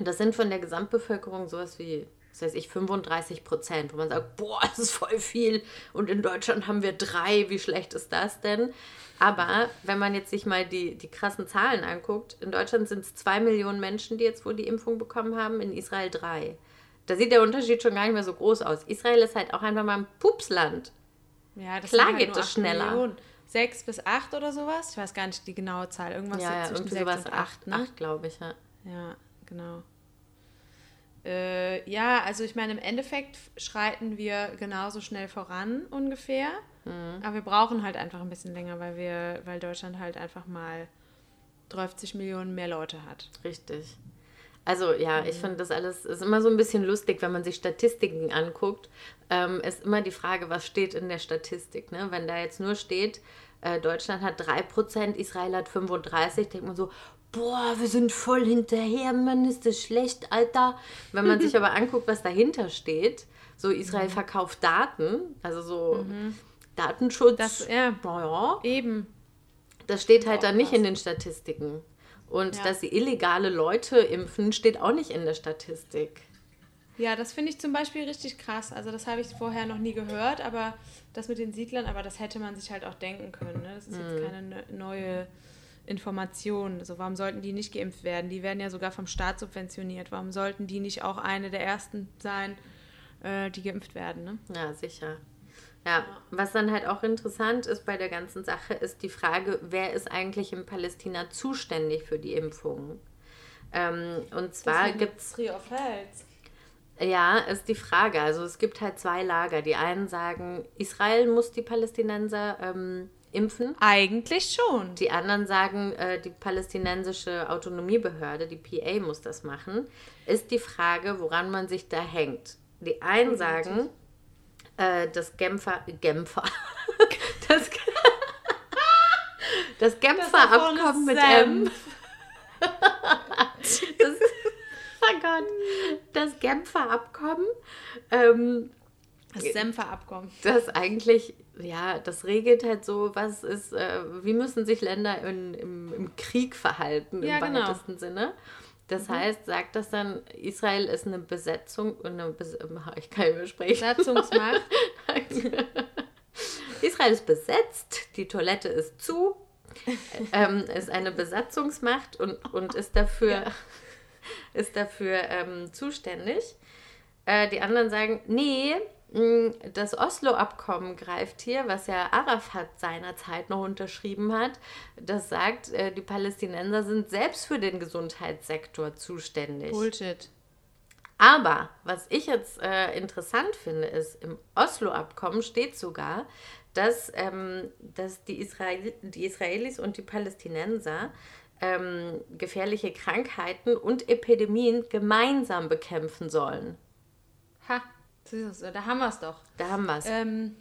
Das sind von der Gesamtbevölkerung sowas wie, was weiß ich, 35 Prozent, wo man sagt, boah, das ist voll viel. Und in Deutschland haben wir drei, wie schlecht ist das denn? Aber wenn man jetzt sich mal die, die krassen Zahlen anguckt, in Deutschland sind es zwei Millionen Menschen, die jetzt wohl die Impfung bekommen haben, in Israel drei. Da sieht der Unterschied schon gar nicht mehr so groß aus. Israel ist halt auch einfach mal ein Pupsland. Ja, das Klar halt geht es schneller. Millionen. Sechs bis acht oder sowas? Ich weiß gar nicht die genaue Zahl. Irgendwas Ja, ja, zwischen sechs sowas und acht, acht, ne? acht glaube ich, ja. Ja, genau. Äh, ja, also ich meine, im Endeffekt schreiten wir genauso schnell voran ungefähr. Mhm. Aber wir brauchen halt einfach ein bisschen länger, weil wir, weil Deutschland halt einfach mal 30 Millionen mehr Leute hat. Richtig. Also ja, ich finde das alles ist immer so ein bisschen lustig, wenn man sich Statistiken anguckt. Ähm, ist immer die Frage, was steht in der Statistik. Ne? Wenn da jetzt nur steht, äh, Deutschland hat 3%, Israel hat 35%, denkt man so, boah, wir sind voll hinterher, Mann, ist das schlecht, Alter. Wenn man sich aber anguckt, was dahinter steht, so Israel verkauft Daten, also so Datenschutz. Das- ja. naja, Eben. das steht halt dann nicht in den Statistiken. Und Ja. dass sie illegale Leute impfen, steht auch nicht in der Statistik. Ja, das finde ich zum Beispiel richtig krass. Also das habe ich vorher noch nie gehört, aber das mit den Siedlern, aber das hätte man sich halt auch denken können. Ne? Das ist Mhm. jetzt keine ne- neue Information. Also warum sollten die nicht geimpft werden? Die werden ja sogar vom Staat subventioniert. Warum sollten die nicht auch eine der ersten sein, äh, die geimpft werden? Ne? Ja, sicher. Ja, was dann halt auch interessant ist bei der ganzen Sache, ist die Frage, wer ist eigentlich in Palästina zuständig für die Impfungen? Ähm, und zwar gibt es Three of Health. Ja, ist die Frage. Also es gibt halt zwei Lager. Die einen sagen, Israel muss die Palästinenser ähm, impfen. Eigentlich schon. Die anderen sagen, äh, die palästinensische Autonomiebehörde, die PA, muss das machen. Ist die Frage, woran man sich da hängt. Die einen sagen, äh, das Genfer, Genfer, das, das Genfer Abkommen mit M. Das, oh Gott, das Genfer Abkommen, ähm, Das Senfer-Abkommen. das eigentlich, ja, das regelt halt so, was ist, äh, wie müssen sich Länder in, im, im Krieg verhalten, Ja, im genau. weitesten Sinne. Das heißt, sagt das dann, Israel ist eine Besetzung, eine Bes ich kann nicht mehr sprechen. Besatzungsmacht. Israel ist besetzt, die Toilette ist zu, ähm, ist eine Besatzungsmacht und, und ist dafür, ist dafür ähm, zuständig. Äh, die anderen sagen, nee, Das Oslo-Abkommen greift hier, was ja Arafat seinerzeit noch unterschrieben hat. Das sagt, äh, die Palästinenser sind selbst für den Gesundheitssektor zuständig. Bullshit. Aber was ich jetzt äh, interessant finde, ist, im Oslo-Abkommen steht sogar, dass, ähm, dass die, Israel die Israelis und die Palästinenser ähm, gefährliche Krankheiten und Epidemien gemeinsam bekämpfen sollen. Ha, da haben wir es doch. Da haben wir es. Ähm,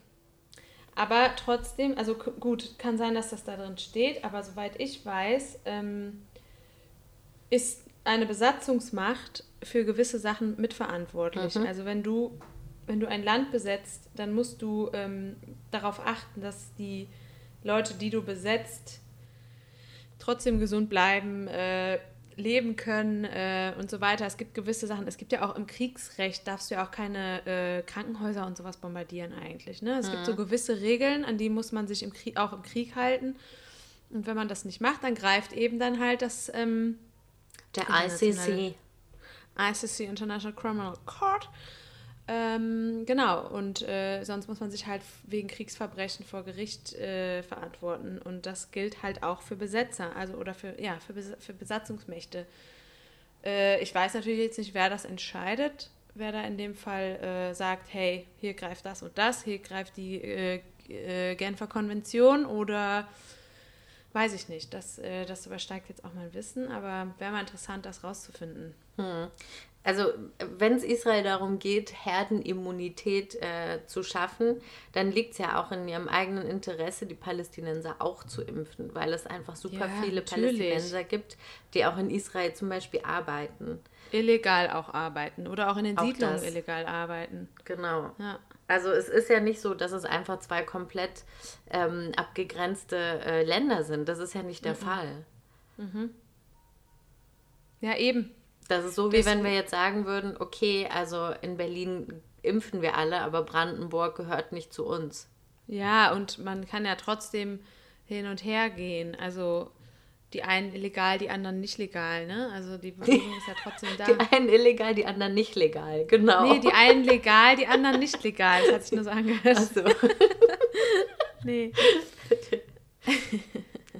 aber trotzdem, also gut, kann sein, dass das da drin steht, aber soweit ich weiß, ähm, ist eine Besatzungsmacht für gewisse Sachen mitverantwortlich. Also wenn du, wenn du ein Land besetzt, dann musst du ähm, darauf achten, dass die Leute, die du besetzt, trotzdem gesund bleiben, äh, leben können äh, und so weiter. Es gibt gewisse Sachen. Es gibt ja auch im Kriegsrecht, darfst du ja auch keine äh, Krankenhäuser und sowas bombardieren eigentlich. Ne? Es gibt so gewisse Regeln, an die muss man sich im Krieg, auch im Krieg halten. Und wenn man das nicht macht, dann greift eben dann halt das ähm, Der ICC. ICC International Criminal Court. Ähm, genau, und äh, sonst muss man sich halt wegen Kriegsverbrechen vor Gericht äh, verantworten. Und das gilt halt auch für Besetzer, also oder für, ja, für, Bes für Besatzungsmächte. Äh, ich weiß natürlich jetzt nicht, wer das entscheidet, wer da in dem Fall äh, sagt, hey, hier greift das und das, hier greift die äh, äh, Genfer Konvention oder weiß ich nicht. Das, das übersteigt jetzt auch mein Wissen, aber wäre mal interessant, das rauszufinden. Also, wenn es Israel darum geht, Herdenimmunität äh, zu schaffen, dann liegt es ja auch in ihrem eigenen Interesse, die Palästinenser auch zu impfen, weil es einfach super Ja, viele natürlich. Palästinenser gibt, die auch in Israel zum Beispiel arbeiten. illegal auch arbeiten oder auch in den Auch Siedlungen das. illegal arbeiten. Genau. Ja. Also es ist ja nicht so, dass es einfach zwei komplett ähm, abgegrenzte äh, Länder sind. Das ist ja nicht der Fall. Ja, eben. Das ist so, wie Deswegen- wenn wir jetzt sagen würden, okay, also in Berlin impfen wir alle, aber Brandenburg gehört nicht zu uns. Ja, und man kann ja trotzdem hin und her gehen. Also die einen illegal, die anderen nicht legal, ne? Also die Bewegung ist ja trotzdem da. Die einen illegal, die anderen nicht legal. Genau. Nee, die einen legal, die anderen nicht legal. Das hat sich nur so angehört. also, Nee.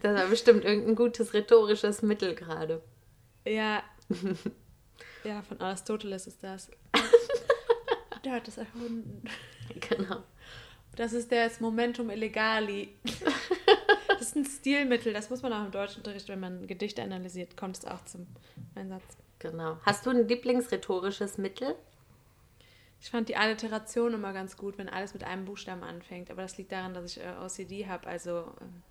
das war bestimmt irgendein gutes rhetorisches Mittel gerade. Ja. Ja, von Aristoteles ist das. Der hat das erfunden. Genau. Das ist das Momentum Illegali. Das ist ein Stilmittel, das muss man auch im Deutschunterricht, wenn man Gedichte analysiert, kommt es auch zum Einsatz. Genau. Hast du ein Lieblingsrhetorisches Mittel? Ich fand die Alliteration immer ganz gut, wenn alles mit einem Buchstaben anfängt. Aber das liegt daran, dass ich äh, OCD habe. Also, ähm,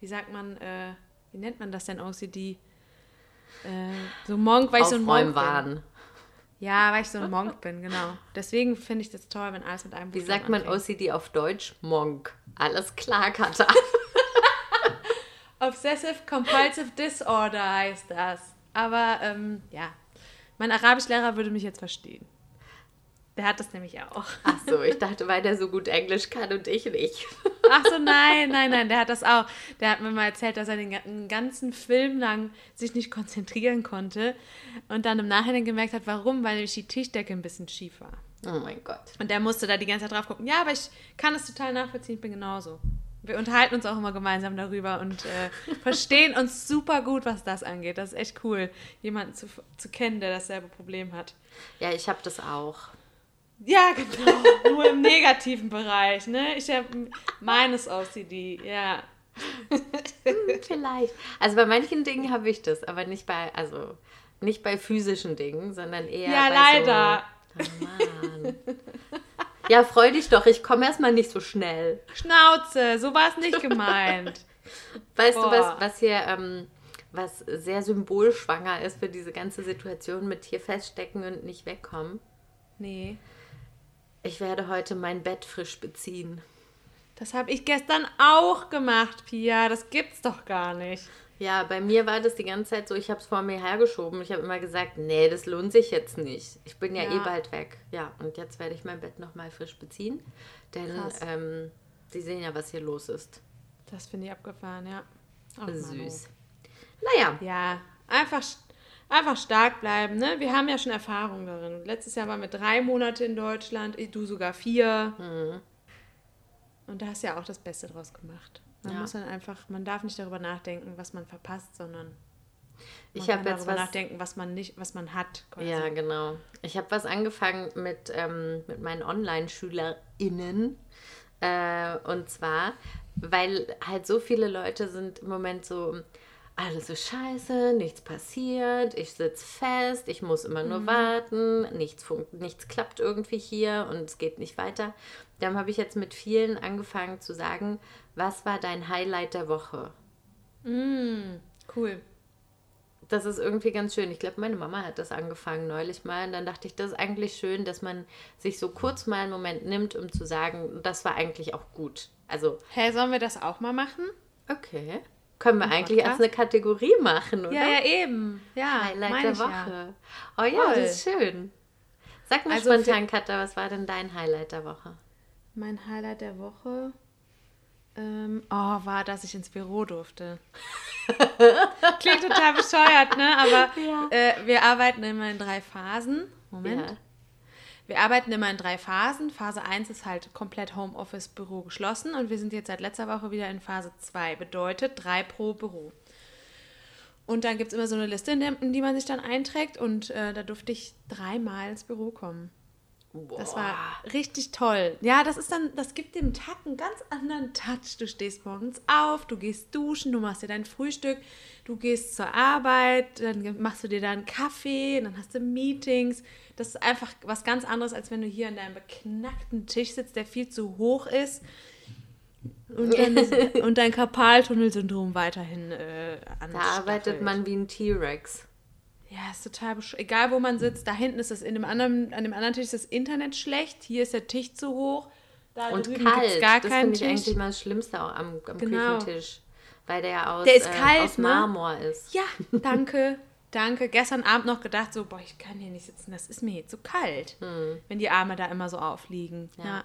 wie sagt man, äh, wie nennt man das denn OCD? Äh, so Monk, weil ich so ein Monk bin. Ja, weil ich so ein Monk bin, genau. Deswegen finde ich das toll, wenn alles mit einem Wie sagt man anfängt. OCD auf Deutsch? Monk. Alles klar, Katha. Obsessive Compulsive Disorder heißt das. Aber ähm, ja, mein Arabischlehrer würde mich jetzt verstehen. Der hat das nämlich auch. Ach so, ich dachte, weil der so gut Englisch kann und ich nicht. Ach so, nein, nein, nein, der hat das auch. Der hat mir mal erzählt, dass er den ganzen Film lang sich nicht konzentrieren konnte und dann im Nachhinein gemerkt hat, warum, weil nämlich die Tischdecke ein bisschen schief war. Oh mein Gott. Und der musste da die ganze Zeit drauf gucken. Ja, aber ich kann es total nachvollziehen, ich bin genauso. Wir unterhalten uns auch immer gemeinsam darüber und äh, verstehen uns super gut, was das angeht. Das ist echt cool, jemanden zu, zu kennen, der dasselbe Problem hat. Ja, ich habe das auch. Ja, genau. Nur im negativen Bereich, ne? Ich habe meines OCD, ja. Vielleicht. Also bei manchen Dingen habe ich das, aber nicht bei, also nicht bei physischen Dingen, sondern eher Ja, bei leider. So, oh Mann. Ja, freu dich doch, ich komme erstmal nicht so schnell. Schnauze, so war es nicht gemeint. Weißt du, Boah. was, was hier, ähm, was sehr symbolschwanger ist für diese ganze Situation mit hier feststecken und nicht wegkommen? Nee. Ich werde heute mein Bett frisch beziehen. Das habe ich gestern auch gemacht, Pia. Das gibt's doch gar nicht. Ja, bei mir war das die ganze Zeit so, ich habe es vor mir hergeschoben. Ich habe immer gesagt, nee, das lohnt sich jetzt nicht. Ich bin ja, Ja. eh bald weg. Ja, und jetzt werde ich mein Bett nochmal frisch beziehen. Denn ähm, Sie sehen ja, was hier los ist. Das finde ich abgefahren, ja. Manu. Süß. Naja, Ja, einfach, Einfach stark bleiben, ne? Wir haben ja schon Erfahrung darin. Letztes Jahr waren wir drei Monate in Deutschland, du sogar vier. Mhm. Und da hast du ja auch das Beste draus gemacht. Man Ja. muss dann einfach, man darf nicht darüber nachdenken, was man verpasst, sondern man Ich kann habe jetzt darüber was. nachdenken, was man nicht, was man hat. Quasi. Ja, genau. Ich habe was angefangen mit, ähm, mit meinen Online-SchülerInnen. Äh, und zwar, weil halt so viele Leute sind im Moment so, alles ist scheiße, nichts passiert, ich sitze fest, ich muss immer nur warten, nichts, funkt, nichts klappt irgendwie hier und es geht nicht weiter. Dann habe ich jetzt mit vielen angefangen zu sagen, was war dein Highlight der Woche? Cool. Das ist irgendwie ganz schön. Ich glaube, meine Mama hat das angefangen neulich mal. Und dann dachte ich, das ist eigentlich schön, dass man sich so kurz mal einen Moment nimmt, um zu sagen, das war eigentlich auch gut. Also, Hey, sollen wir das auch mal machen? okay. Können wir eigentlich als eine Kategorie machen, oder? Ja, ja, eben. Ja, Highlight der ich ja. Woche. Oh ja, Voll. das ist schön. Sag mal Also spontan, Katha, was war denn dein Highlight der Woche? Mein Highlight der Woche ähm, oh, war, dass ich ins Büro durfte. Klingt total bescheuert, ne? Aber äh, wir arbeiten immer in drei Phasen. Moment. Ja. Wir arbeiten immer in drei Phasen. Phase 1 ist halt komplett Homeoffice, Büro geschlossen und wir sind jetzt seit letzter Woche wieder in Phase 2. Bedeutet drei pro Büro. Und dann gibt es immer so eine Liste, in, die man sich dann einträgt und äh, da durfte ich dreimal ins Büro kommen. Das war richtig toll. Ja, das ist dann, das gibt dem Tag einen ganz anderen Touch. Du stehst morgens auf, du gehst duschen, du machst dir dein Frühstück, du gehst zur Arbeit, dann machst du dir da einen Kaffee, dann hast du Meetings. Das ist einfach was ganz anderes, als wenn du hier an deinem beknackten Tisch sitzt, der viel zu hoch ist und, dann, und dein Karpaltunnelsyndrom weiterhin äh, Da arbeitet anstaffelt. man wie ein T-Rex. Ja, ist total besch Egal, wo man sitzt, da hinten ist das, in dem anderen, an dem anderen Tisch ist das Internet schlecht, hier ist der Tisch zu hoch, da Und kalt. gar das keinen finde ich Tisch. eigentlich mal das Schlimmste auch am, am Genau. Küchentisch. Weil der ja aus, Der ist äh, kalt, aus ne? Marmor ist. Ja, danke, danke. Gestern Abend noch gedacht, so, boah, ich kann hier nicht sitzen, das ist mir hier zu kalt, wenn die Arme da immer so aufliegen. Ja. Hm. Ja.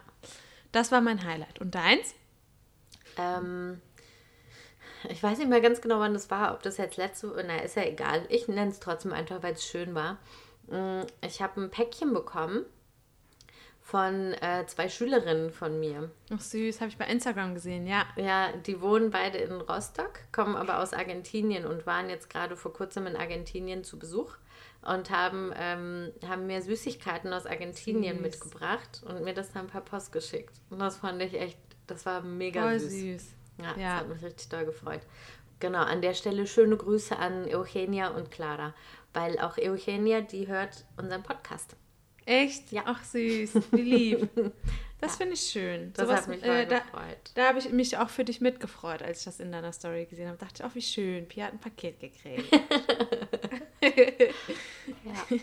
Das war mein Highlight. Und deins? Ähm, ich weiß nicht mehr ganz genau, wann das war, ob das jetzt letzte, na, ist ja egal. Ich nenne es trotzdem einfach, weil es schön war. Mm, Ich habe ein Päckchen bekommen von äh, zwei Schülerinnen von mir. Ach süß, habe ich bei Instagram gesehen, ja. Ja, die wohnen beide in Rostock, kommen aber aus Argentinien und waren jetzt gerade vor kurzem in Argentinien zu Besuch und haben, ähm, haben mir Süßigkeiten aus Argentinien Süß. mitgebracht und mir das dann per Post geschickt. Und das fand ich echt, das war mega Voll süß. süß. Ja, Ja. das hat mich richtig doll gefreut. Genau, an der Stelle schöne Grüße an Eugenia und Clara, weil auch Eugenia, die hört unseren Podcast. Echt? Ja. Ach süß, wie lieb. Das finde ich schön. Das Sowas, hat mich äh, da, gefreut. Da habe ich mich auch für dich mitgefreut, als ich das in deiner Story gesehen habe. Dachte ich, auch wie schön. Pia hat ein Paket gekriegt. Ja,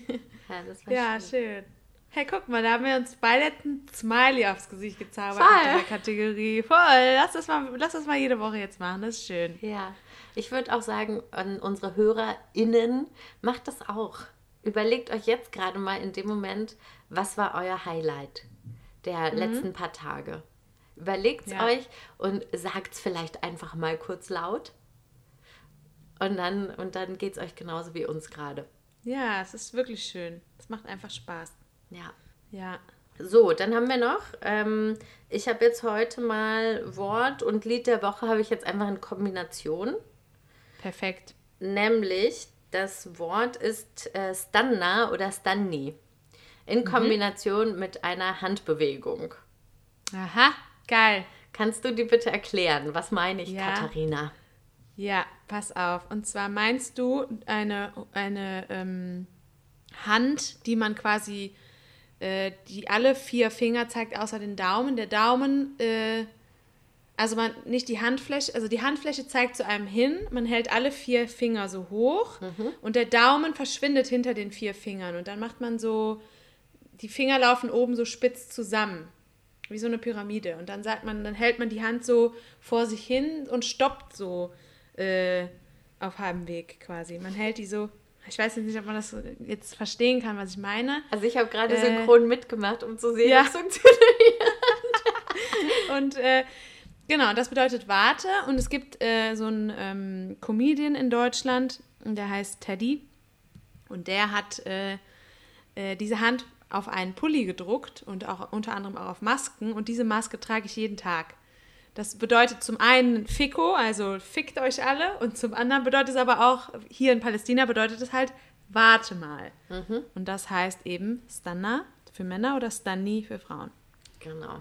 ja das war ja, schön. schön. Hey, guck mal, da haben wir uns beide ein Smiley aufs Gesicht gezaubert Voll. in der Kategorie. Voll. Lass das, mal, lass das mal jede Woche jetzt machen. Das ist schön. Ja, ich würde auch sagen, an unsere HörerInnen, macht das auch. Überlegt euch jetzt gerade mal in dem Moment, was war euer Highlight der letzten paar Tage. Überlegt es Ja. euch und sagt es vielleicht einfach mal kurz laut. Und dann, und dann geht es euch genauso wie uns gerade. Ja, es ist wirklich schön. Es macht einfach Spaß. Ja. Ja. So, dann haben wir noch, ähm, ich habe jetzt heute mal Wort und Lied der Woche habe ich jetzt einfach in Kombination. Perfekt. Nämlich, das Wort ist äh, Stanna oder Stanni. In Kombination mit einer Handbewegung. Aha, geil. Kannst du die bitte erklären? Was meine ich, Ja. Katharina? Ja, pass auf. Und zwar meinst du eine, eine ähm, Hand, die man quasi, äh, die alle vier Finger zeigt, außer den Daumen. Der Daumen, äh, also man nicht die Handfläche, also die Handfläche zeigt zu einem hin, man hält alle vier Finger so hoch und der Daumen verschwindet hinter den vier Fingern. Und dann macht man so, die Finger laufen oben so spitz zusammen. Wie so eine Pyramide. Und dann sagt man, dann hält man die Hand so vor sich hin und stoppt so äh, auf halbem Weg quasi. Man hält die so. Ich weiß jetzt nicht, ob man das jetzt verstehen kann, was ich meine. Also ich habe gerade Äh, synchron mitgemacht, um zu sehen, ja. es funktioniert. Und äh, genau, das bedeutet Warte. Und es gibt äh, so einen ähm, Comedian in Deutschland, der heißt Teddy. Und der hat äh, äh, diese Hand auf einen Pulli gedruckt und auch unter anderem auch auf Masken. Und diese Maske trage ich jeden Tag. Das bedeutet zum einen Fico, also fickt euch alle. Und zum anderen bedeutet es aber auch, hier in Palästina bedeutet es halt, warte mal. Und das heißt eben Stanna für Männer oder Stanni für Frauen. Genau.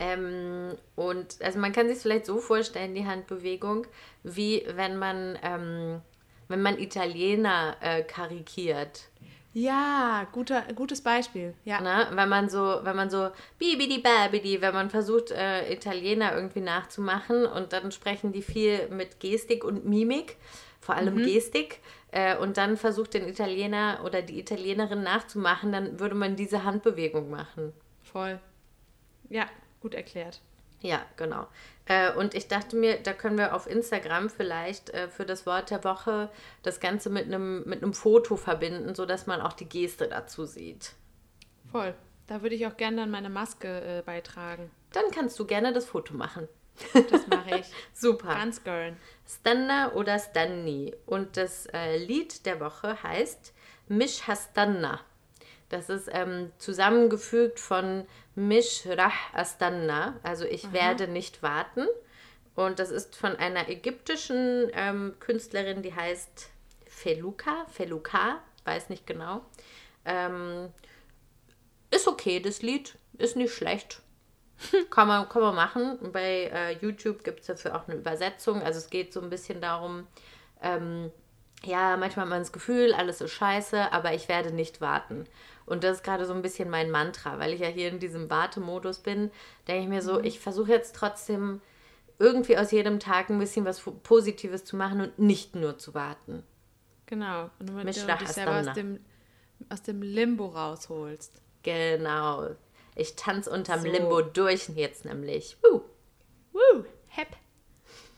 Ähm, und also man kann sich vielleicht so vorstellen, die Handbewegung, wie wenn man, ähm, wenn man Italiener äh, karikiert. Ja, guter, gutes Beispiel. Ja. Ne? Wenn man so, wenn man so bibidi babidi, wenn man versucht, äh, Italiener irgendwie nachzumachen und dann sprechen die viel mit Gestik und Mimik, vor allem Gestik, äh, und dann versucht den Italiener oder die Italienerin nachzumachen, dann würde man diese Handbewegung machen. Voll. Ja, gut erklärt. Ja, genau. Äh, und ich dachte mir, da können wir auf Instagram vielleicht äh, für das Wort der Woche das Ganze mit einem mit einem Foto verbinden, sodass man auch die Geste dazu sieht. Voll. Da würde ich auch gerne dann meine Maske äh, beitragen. Dann kannst du gerne das Foto machen. Das mache ich. Super. Ganz gern. Stanna oder Stanni. Und das äh, Lied der Woche heißt Mish Hastanna. Das ist ähm, zusammengefügt von Mish Rah Astanna, also ich werde nicht warten. Und das ist von einer ägyptischen ähm, Künstlerin, die heißt Feluka, Feluka, weiß nicht genau. Ähm, ist okay, das Lied, ist nicht schlecht. kann, man, kann man machen. Bei äh, YouTube gibt es dafür auch eine Übersetzung. Also es geht so ein bisschen darum, ähm, ja, manchmal hat man das Gefühl, alles ist scheiße, aber ich werde nicht warten. Und das ist gerade so ein bisschen mein Mantra, weil ich ja hier in diesem Wartemodus bin, denke ich mir so, ich versuche jetzt trotzdem irgendwie aus jedem Tag ein bisschen was Positives zu machen und nicht nur zu warten. Genau. Und Misch du dich selber aus dem, aus dem Limbo rausholst. Genau. Ich tanze unterm So. Limbo durch jetzt nämlich. Uh, Woo, hepp.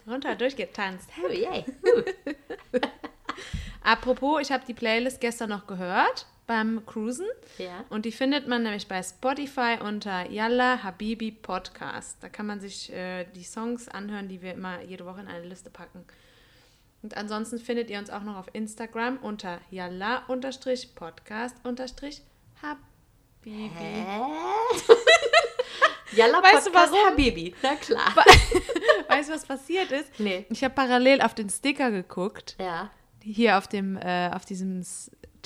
Runter durchgetanzt. oh, yay. Apropos, ich habe die Playlist gestern noch gehört beim Cruisen. Ja. Und die findet man nämlich bei Spotify unter Yalla Habibi Podcast. Da kann man sich äh, die Songs anhören, die wir immer jede Woche in eine Liste packen. Und ansonsten findet ihr uns auch noch auf Instagram unter Yalla-Podcast-Habibi. Yalla Weißt du, Podcast warum? Habibi. Na klar. Weißt du, was passiert ist? Nee. Ich habe parallel auf den Sticker geguckt. Ja. hier auf dem, äh, auf diesem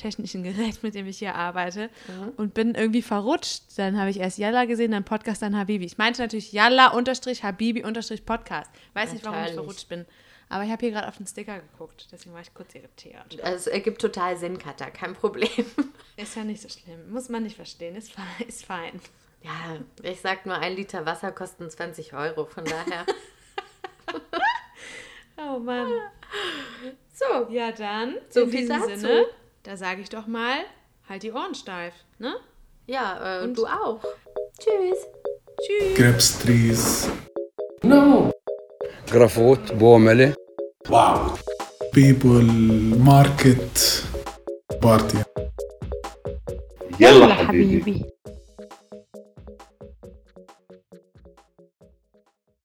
technischen Gerät, mit dem ich hier arbeite und bin irgendwie verrutscht. Dann habe ich erst Yalla gesehen, dann Podcast, dann Habibi. Ich meinte natürlich Yalla unterstrich Habibi unterstrich Podcast. Weiß nicht, warum ich verrutscht bin. Aber ich habe hier gerade auf den Sticker geguckt, deswegen war ich kurz irritiert. Also, es ergibt total Sinn, Katha, kein Problem. Ist ja nicht so schlimm. Muss man nicht verstehen. Ist fein. Ist fein. Ja, ich sag nur, ein Liter Wasser kosten 20 Euro, von daher. Oh Mann. So, Ja, dann. So viel dazu. Sinne, da sage ich doch mal, halt die Ohren steif. Ne? ja, äh, Und- du auch. Tschüss. Tschüss. grapes trees, No. جرافوت بومله Wow. people, market, party. يلا حبيبي